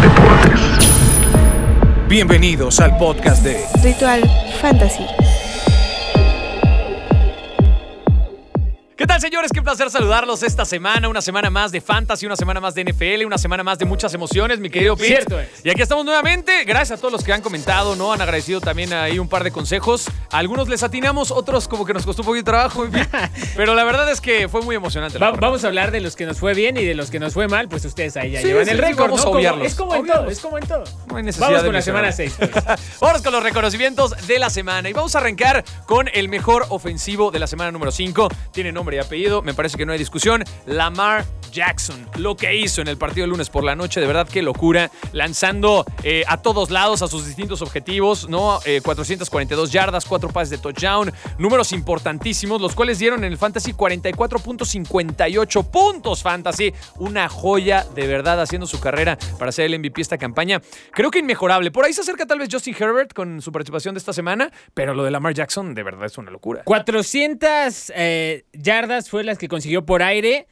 Deportes. Bienvenidos al podcast de Ritual Fantasy. ¿Qué tal, señores? Qué placer saludarlos esta semana. Una semana más de Fantasy, una semana más de NFL, una semana más de muchas emociones, mi querido Pete. Cierto es. Y aquí estamos nuevamente. Gracias a todos los que han comentado, ¿no? Han agradecido también ahí un par de consejos. A algunos les atinamos, otros como que nos costó un poquito de trabajo. Pero la verdad es que fue muy emocionante. Va- vamos a hablar de los que nos fue bien y de los que nos fue mal, pues ustedes ahí ya Sí, llevan sí, el récord. vamos ¿no? a obviarlos, es como en obviarlos. todo, es como en todo. No hay necesidad Vamos de con la semana mencionarlo. 6. Pues. Vamos con los reconocimientos de la semana y vamos a arrancar con el mejor ofensivo de la semana número 5. Tiene nombre y apellido, me parece que no hay discusión. Lamar Jackson, lo que hizo en el partido del lunes por la noche, de verdad qué locura, lanzando eh, a todos lados a sus distintos objetivos, ¿no? Eh, 442 yardas, 4 pases de touchdown, números importantísimos, los cuales dieron en el Fantasy 44.58 puntos Fantasy, una joya de verdad haciendo su carrera para ser el MVP esta campaña. Creo que inmejorable. Por ahí se acerca tal vez Justin Herbert con su participación de esta semana, pero lo de Lamar Jackson de verdad es una locura. 400 eh, yardas fue las que consiguió por aire.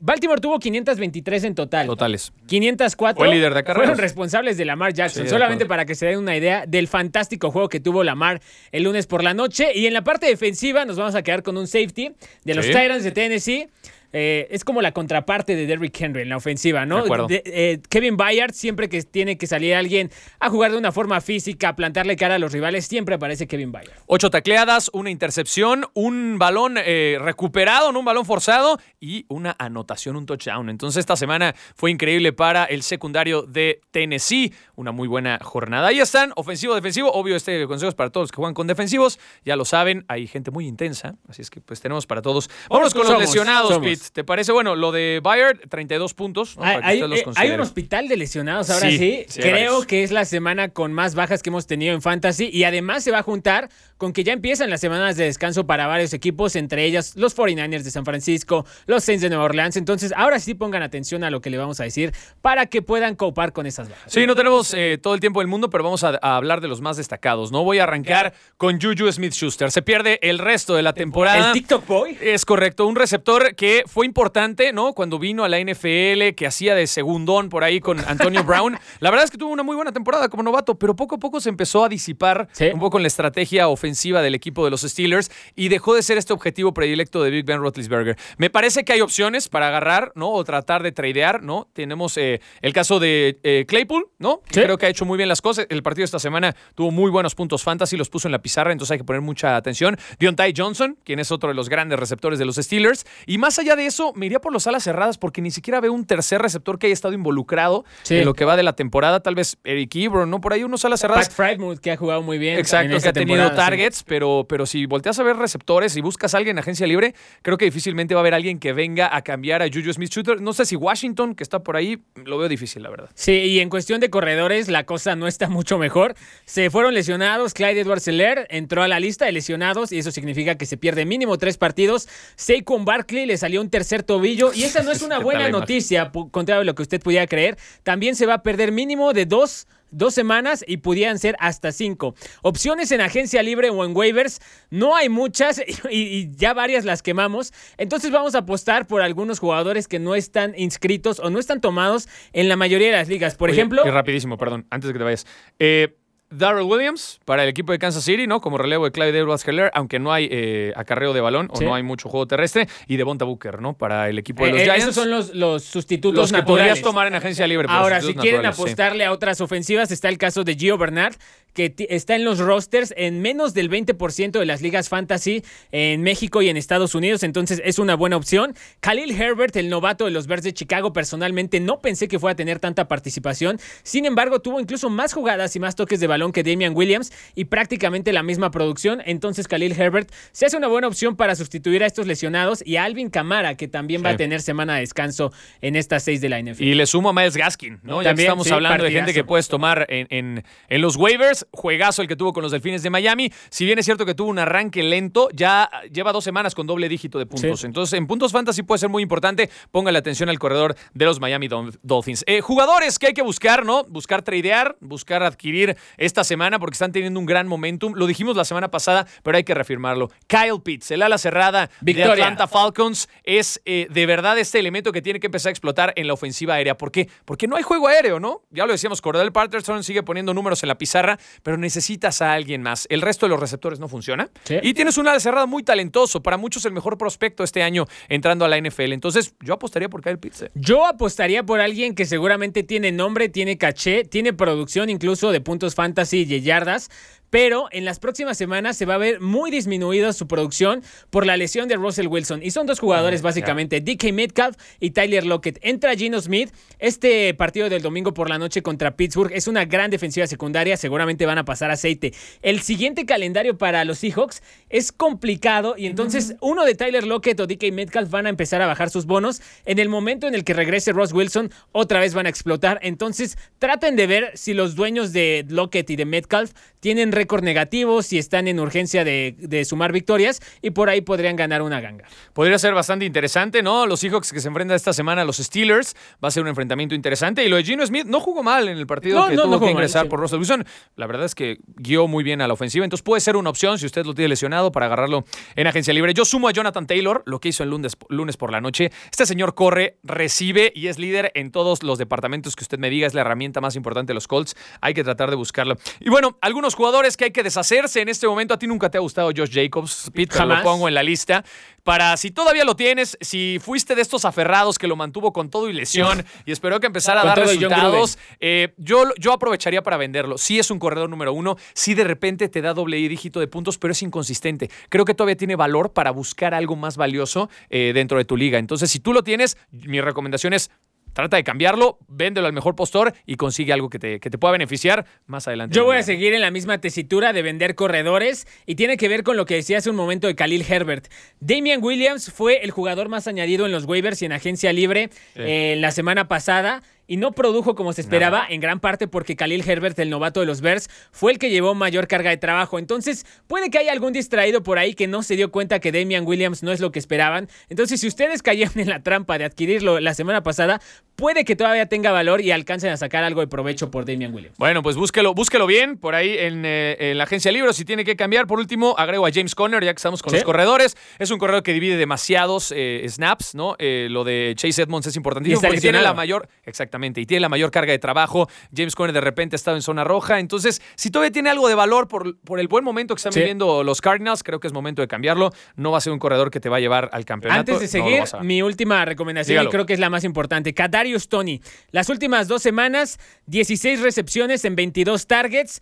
Baltimore tuvo 523 en total. Totales. 504 Fue líder de carreras. fueron responsables de Lamar Jackson. Sí, solamente para que se den una idea del fantástico juego que tuvo Lamar el lunes por la noche. Y en la parte defensiva nos vamos a quedar con un safety de los Sí. Tyrants de Tennessee. Eh, es como la contraparte de Derrick Henry en la ofensiva, ¿no? De eh, Kevin Bayard, siempre que tiene que salir alguien a jugar de una forma física, a plantarle cara a los rivales, siempre aparece Kevin Bayard. Ocho tacleadas, una intercepción, un balón eh, recuperado, no un balón forzado y una anotación, un touchdown. Entonces esta semana fue increíble para el secundario de Tennessee. Una muy buena jornada. Ahí están, ofensivo, defensivo. Obvio, este consejo es para todos los que juegan con defensivos. Ya lo saben, hay gente muy intensa. Así es que pues tenemos para todos. Vámonos con los Somos, lesionados, somos. ¿Te parece? Bueno, lo de Bayard, 32 puntos. ¿no? Hay, Para que hay- los eh, hay un hospital de lesionados ahora Sí, sí. sí, hay Creo varios. que es la semana con más bajas que hemos tenido en Fantasy y además se va a juntar con que ya empiezan las semanas de descanso para varios equipos, entre ellas los 49ers de San Francisco, los Saints de Nueva Orleans. Entonces, ahora sí pongan atención a lo que le vamos a decir para que puedan copar con esas bajas. Sí, no tenemos eh, todo el tiempo del mundo, pero vamos a, a hablar de los más destacados, ¿no? Voy a arrancar con Juju Smith-Schuster. Se pierde el resto de la temporada. El TikTok Boy. Es correcto, un receptor que fue importante, ¿no? Cuando vino a la NFL, que hacía de segundón por ahí con Antonio Brown. La verdad es que tuvo una muy buena temporada como novato, pero poco a poco se empezó a disipar Sí. un poco en la estrategia ofensiva del equipo de los Steelers y dejó de ser este objetivo predilecto de Big Ben Roethlisberger. Me parece que hay opciones para agarrar, ¿no? O tratar de tradear, ¿no? Tenemos eh, el caso de eh, Claypool, ¿no? Que Sí. Creo que ha hecho muy bien las cosas. El partido de esta semana tuvo muy buenos puntos fantasy, los puso en la pizarra, entonces hay que poner mucha atención. Deontay Johnson, quien es otro de los grandes receptores de los Steelers. Y más allá de eso, me iría por los alas cerradas porque ni siquiera veo un tercer receptor que haya estado involucrado Sí. en lo que va de la temporada. Tal vez Eric Ebron, ¿no? Por ahí unos alas cerradas. Pat Frymouth, que ha jugado muy bien. en Exacto, que ha tenido sí. targets, pero, pero si volteas a ver receptores y buscas a alguien en agencia libre, creo que difícilmente va a haber alguien que venga a cambiar a Juju Smith-Schuster. No sé si Washington, que está por ahí, lo veo difícil, la verdad. Sí, y en cuestión de corredores, la cosa no está mucho mejor. Se fueron lesionados. Clyde Edwards Seller entró a la lista de lesionados y eso significa que se pierde mínimo tres partidos. Saquon Barkley le salió un tercer tobillo y esa no es una ¿Qué tal buena noticia, contrario a lo que usted pudiera creer. También se va a perder mínimo de dos. Dos semanas y pudieran ser hasta cinco. Opciones en agencia libre o en waivers, no hay muchas y, y ya varias las quemamos. Entonces vamos a apostar por algunos jugadores que no están inscritos o no están tomados en la mayoría de las ligas. Por Oye, ejemplo, Y rapidísimo, perdón, antes de que te vayas. Eh, Darrell Williams para el equipo de Kansas City, ¿no? Como relevo de Clyde Edwards Heller, aunque no hay eh, acarreo de balón Sí. o no hay mucho juego terrestre. Y Devonta Booker, ¿no? Para el equipo de los eh, eh, Giants. esos son los, los sustitutos los que naturales. podrías tomar en agencia libre. Ahora, si quieren sí. apostarle a otras ofensivas, está el caso de Gio Bernard, que está en los rosters en menos del 20% de las ligas fantasy en México y en Estados Unidos, entonces es una buena opción. Khalil Herbert, el novato de los Bears de Chicago, personalmente no pensé que fuera a tener tanta participación. Sin embargo, tuvo incluso más jugadas y más toques de balón que Damian Williams y prácticamente la misma producción. Entonces, Khalil Herbert se hace una buena opción para sustituir a estos lesionados y a Alvin Kamara, que también va a tener semana de descanso en estas seis de la NFL. Y le sumo a Miles Gaskin, ¿no? ya estamos sí, hablando de gente que puedes tomar en, en- en los waivers. Juegazo el que tuvo con los Delfines de Miami. Si bien es cierto que tuvo un arranque lento, ya lleva dos semanas con doble dígito de puntos. Sí. Entonces, en puntos fantasy puede ser muy importante. Póngale atención al corredor de los Miami Dol- Dolphins. Eh, jugadores que hay que buscar, ¿no? Buscar tradear, buscar adquirir esta semana porque están teniendo un gran momentum. Lo dijimos la semana pasada, pero hay que reafirmarlo. Kyle Pitts, el ala cerrada Victoria. de Atlanta Falcons, es eh, de verdad este elemento que tiene que empezar a explotar en la ofensiva aérea. ¿Por qué? Porque no hay juego aéreo, ¿no? Ya lo decíamos, Cordell Patterson sigue poniendo números en la pizarra, pero necesitas a alguien más. El resto de los receptores no funciona. Sí. Y tienes un ala cerrada muy talentoso. Para muchos el mejor prospecto este año entrando a la NFL. Entonces, yo apostaría por Kyle Pitts. eh. Yo apostaría por alguien que seguramente tiene nombre, tiene caché, tiene producción incluso de puntos fantasy y de yardas, pero en las próximas semanas se va a ver muy disminuida su producción por la lesión de Russell Wilson. Y son dos jugadores básicamente, DK Metcalf y Tyler Lockett. Entra Gino Smith. Este partido del domingo por la noche contra Pittsburgh es una gran defensiva secundaria, seguramente van a pasar aceite. El siguiente calendario para los Seahawks es complicado y entonces uno de Tyler Lockett o DK Metcalf van a empezar a bajar sus bonos. En el momento en el que regrese Ross Wilson, otra vez van a explotar. Entonces traten de ver si los dueños de Lockett y de Metcalf tienen récord negativo, si están en urgencia de, de sumar victorias y por ahí podrían ganar una ganga. Podría ser bastante interesante, ¿no? Los Seahawks que se enfrentan esta semana a los Steelers va a ser un enfrentamiento interesante. Y lo de Gino Smith no jugó mal en el partido No, que no, tuvo no que jugó mal, ingresar sí. por Russell Wilson. La verdad es que guió muy bien a la ofensiva. Entonces puede ser una opción si usted lo tiene lesionado para agarrarlo en agencia libre. Yo sumo a Jonathan Taylor, lo que hizo el lunes, lunes por la noche. Este señor corre, recibe y es líder en todos los departamentos que usted me diga. Es la herramienta más importante de los Colts. Hay que tratar de buscarlo. Y bueno, algunos jugadores que hay que deshacerse en este momento. A ti nunca te ha gustado Josh Jacobs, Pete, lo pongo en la lista. Para si todavía lo tienes, si fuiste de estos aferrados que lo mantuvo con todo y lesión y esperó que empezara a dar resultados, eh, yo, yo aprovecharía para venderlo. Sí es un corredor número uno, sí de repente te da doble dígito de puntos, pero es inconsistente. Creo que todavía tiene valor para buscar algo más valioso eh, dentro de tu liga. Entonces, si tú lo tienes, mi recomendación es trata de cambiarlo, véndelo al mejor postor y consigue algo que te, que te pueda beneficiar más adelante. Yo voy a seguir en la misma tesitura de vender corredores y tiene que ver con lo que decía hace un momento de Khalil Herbert. Damian Williams fue el jugador más añadido en los waivers y en agencia libre eh, la semana pasada y no produjo como se esperaba, en gran parte porque Khalil Herbert, el novato de los Bears, fue el que llevó mayor carga de trabajo. Entonces, puede que haya algún distraído por ahí que no se dio cuenta que Damian Williams no es lo que esperaban. Entonces, si ustedes cayeron en la trampa de adquirirlo la semana pasada, puede que todavía tenga valor y alcancen a sacar algo de provecho por Damian Williams. Bueno, pues búsquelo, búsquelo bien por ahí en, eh, en la agencia Libro. Si tiene que cambiar, por último, agrego a James Conner, ya que estamos con Sí. los corredores. Es un corredor que divide demasiados eh, snaps, ¿no? Eh, lo de Chase Edmonds es importantísimo porque tiene la mayor, exactamente, y tiene la mayor carga de trabajo. James Conner de repente ha estado en zona roja. Entonces, si todavía tiene algo de valor por, por el buen momento que están Sí. viviendo los Cardinals, creo que es momento de cambiarlo. No va a ser un corredor que te va a llevar al campeonato. Antes de seguir, mi última recomendación, Dígalo. y creo que es la más importante. Kadarius Tony. Las últimas dos semanas, 16 recepciones en 22 targets,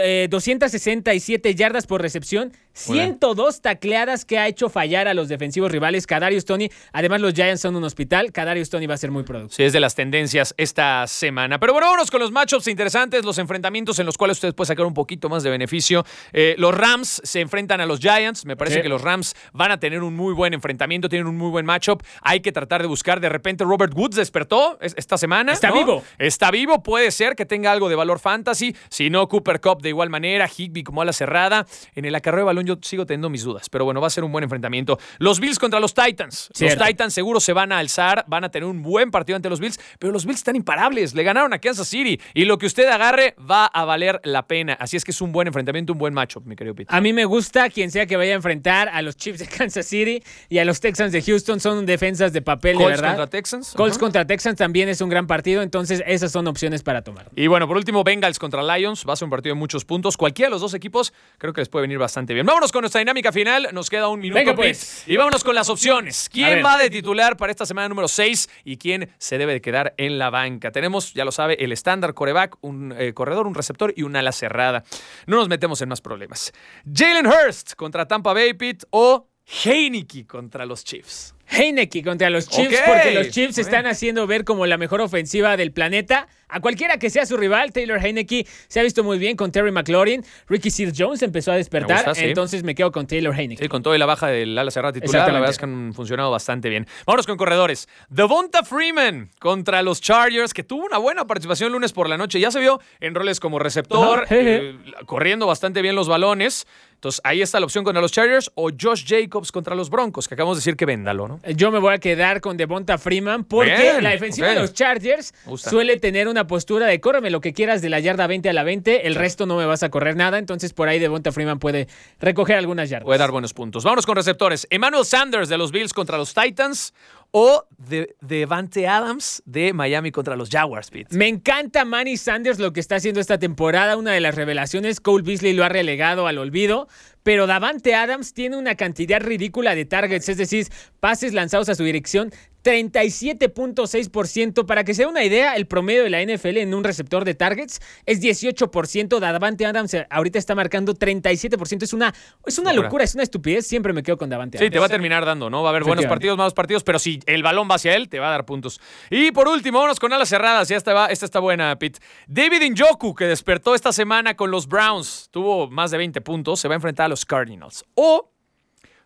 eh, 267 yardas por recepción, Muy bien. 102 tacleadas que ha hecho fallar a los defensivos rivales. Kadarius Tony. Además, los Giants son un hospital. Kadarius Tony va a ser muy productivo. Sí, es de las tendencias esta semana. Pero bueno, vámonos con los matchups interesantes, los enfrentamientos en los cuales ustedes pueden sacar un poquito más de beneficio. Eh, los Rams se enfrentan a los Giants. Me parece Sí. que los Rams van a tener un muy buen enfrentamiento, tienen un muy buen matchup. Hay que tratar de buscar. De repente, Robert Woods despertó es- esta semana. Está ¿no? vivo. Está vivo, puede ser que tenga algo de valor fantasy. Si no, Cooper Cup de igual manera, Higby como ala cerrada. En el acarreo de balón yo sigo teniendo mis dudas, pero bueno, va a ser un buen enfrentamiento. Los Bills contra los Titans. Cierto. Los Titans seguro se van a alzar, van a tener un buen partido ante los Bills, pero los Bills están imparables. Le ganaron a Kansas City y lo que usted agarre va a valer la pena. Así es que es un buen enfrentamiento, un buen matchup, mi querido Pete. A mí me gusta quien sea que vaya a enfrentar a los Chiefs de Kansas City y a los Texans de Houston. Son defensas de papel, de Colts verdad. contra Texans. Colts contra Texans también es un gran partido, entonces esas son opciones para tomar. Y bueno, por último, Bengals contra Lions. Va a ser un partido de muchos puntos. Cualquiera de los dos equipos creo que les puede venir bastante bien. Vámonos con nuestra dinámica final. Nos queda un minuto, Venga, pues. Y vámonos con las opciones. ¿Quién va de titular para esta semana número 6 y quién se debe de quedar en la banca? Tenemos, ya lo sabe, el estándar coreback, un eh, corredor, un receptor y un ala cerrada. No nos metemos en más problemas. Jalen Hurst contra Tampa Bay Pete o Heineke contra los Chiefs. Heineke contra los Chiefs, porque los Chiefs muy están haciendo ver como la mejor ofensiva del planeta. A cualquiera que sea su rival, Taylor Heineke se ha visto muy bien con Terry McLaurin. Ricky Seals Jones empezó a despertar, Me gusta, sí. entonces me quedo con Taylor Heineke. Sí, con todo y la baja del ala cerrada titular, la verdad es que han funcionado bastante bien. Vámonos con corredores. Devonta Freeman contra los Chargers, que tuvo una buena participación el lunes por la noche. Ya se vio en roles como receptor, Ajá, eh, corriendo bastante bien los balones. Entonces, ahí está la opción contra los Chargers o Josh Jacobs contra los Broncos, que acabamos de decir que véndalo, ¿no? Yo me voy a quedar con Devonta Freeman porque Bien, la defensiva de los Chargers suele tener una postura de córreme lo que quieras de la yarda 20 a la 20, el resto no me vas a correr nada, entonces por ahí Devonta Freeman puede recoger algunas yardas. Puede dar buenos puntos. Vámonos con receptores. Emmanuel Sanders de los Bills contra los Titans o de Devante Adams de Miami contra los Jaguars, Pete. Me encanta Manny Sanders lo que está haciendo esta temporada, una de las revelaciones, Cole Beasley lo ha relegado al olvido, pero Davante Adams tiene una cantidad ridícula de targets, es decir, pases lanzados a su dirección, 37.6%. Para que se dé una idea, el promedio de la NFL en un receptor de targets es 18%. Davante Adams eh, ahorita está marcando 37%. Es una, es una Locura. es una estupidez. Siempre me quedo con Davante Sí, Adams. te va a terminar dando, ¿no? Va a haber buenos partidos, malos partidos, pero si el balón va hacia él, te va a dar puntos. Y por último, vámonos con alas cerradas. Ya está, esta está buena, Pete. David Njoku, que despertó esta semana con los Browns, tuvo más de 20 puntos, se va a enfrentar a los Cardinals. O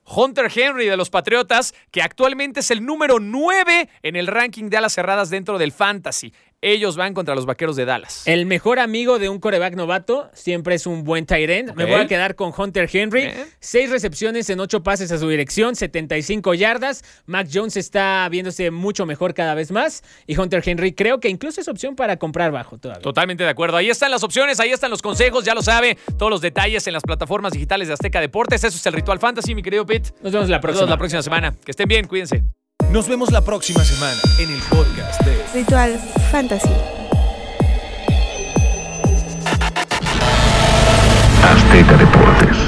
Hunter Henry de los Patriotas, que actualmente es el número 9 en el ranking de alas cerradas dentro del Fantasy. Ellos van contra los Vaqueros de Dallas. El mejor amigo de un coreback novato siempre es un buen tight end. Me voy a quedar con Hunter Henry. Seis recepciones en ocho pases a su dirección, 75 yardas. Mac Jones está viéndose mucho mejor cada vez más. Y Hunter Henry creo que incluso es opción para comprar bajo todavía. Totalmente de acuerdo. Ahí están las opciones, ahí están los consejos, ya lo sabe. Todos los detalles en las plataformas digitales de Azteca Deportes. Eso es el Ritual Fantasy, mi querido Pete. Nos vemos la Nos próxima. vemos la próxima semana. Que estén bien, cuídense. Nos vemos la próxima semana en el podcast de Ritual Fantasy. Azteca Deportes.